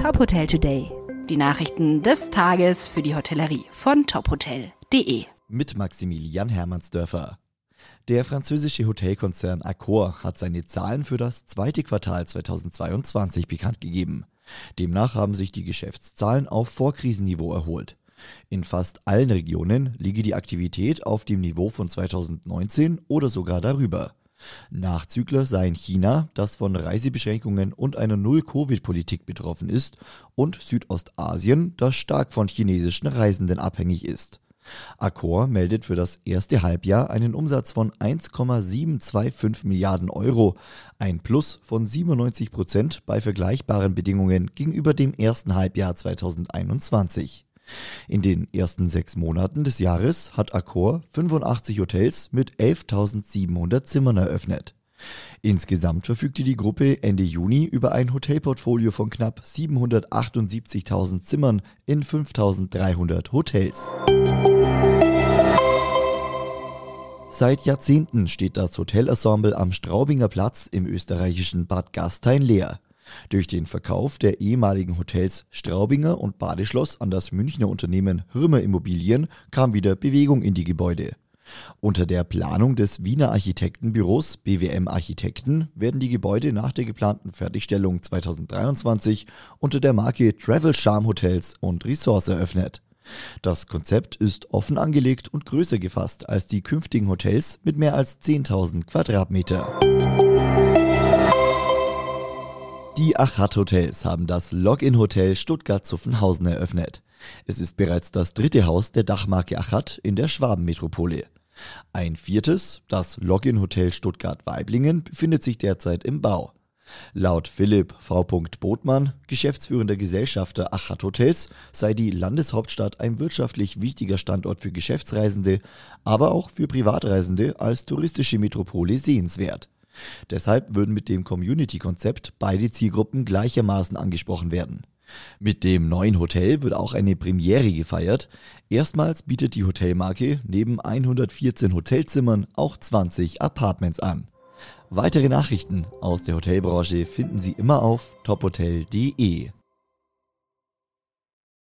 Top Hotel Today. Die Nachrichten des Tages für die Hotellerie von tophotel.de. Mit Maximilian Hermannsdörfer. Der französische Hotelkonzern Accor hat seine Zahlen für das zweite Quartal 2022 bekannt gegeben. Demnach haben sich die Geschäftszahlen auf Vorkrisenniveau erholt. In fast allen Regionen liege die Aktivität auf dem Niveau von 2019 oder sogar darüber. Nachzügler seien China, das von Reisebeschränkungen und einer Null-Covid-Politik betroffen ist, und Südostasien, das stark von chinesischen Reisenden abhängig ist. Accor meldet für das erste Halbjahr einen Umsatz von 1,725 Milliarden Euro, ein Plus von 97 Prozent bei vergleichbaren Bedingungen gegenüber dem ersten Halbjahr 2021. In den ersten sechs Monaten des Jahres hat Accor 85 Hotels mit 11.700 Zimmern eröffnet. Insgesamt verfügte die Gruppe Ende Juni über ein Hotelportfolio von knapp 778.000 Zimmern in 5.300 Hotels. Seit Jahrzehnten steht das Hotelensemble am Straubinger Platz im österreichischen Bad Gastein leer. Durch den Verkauf der ehemaligen Hotels Straubinger und Badeschloss an das Münchner Unternehmen Hirmer Immobilien kam wieder Bewegung in die Gebäude. Unter der Planung des Wiener Architektenbüros BWM Architekten werden die Gebäude nach der geplanten Fertigstellung 2023 unter der Marke Travel Charm Hotels und Resorts eröffnet. Das Konzept ist offen angelegt und größer gefasst als die künftigen Hotels mit mehr als 10.000 Quadratmeter. Die Achat Hotels haben das Login-Hotel Stuttgart-Zuffenhausen eröffnet. Es ist bereits das dritte Haus der Dachmarke Achat in der Schwabenmetropole. Ein viertes, das Login-Hotel Stuttgart-Weiblingen, befindet sich derzeit im Bau. Laut Philipp V. Botmann, geschäftsführender Gesellschafter Achat Hotels, sei die Landeshauptstadt ein wirtschaftlich wichtiger Standort für Geschäftsreisende, aber auch für Privatreisende als touristische Metropole sehenswert. Deshalb würden mit dem Community-Konzept beide Zielgruppen gleichermaßen angesprochen werden. Mit dem neuen Hotel wird auch eine Premiere gefeiert. Erstmals bietet die Hotelmarke neben 114 Hotelzimmern auch 20 Apartments an. Weitere Nachrichten aus der Hotelbranche finden Sie immer auf tophotel.de.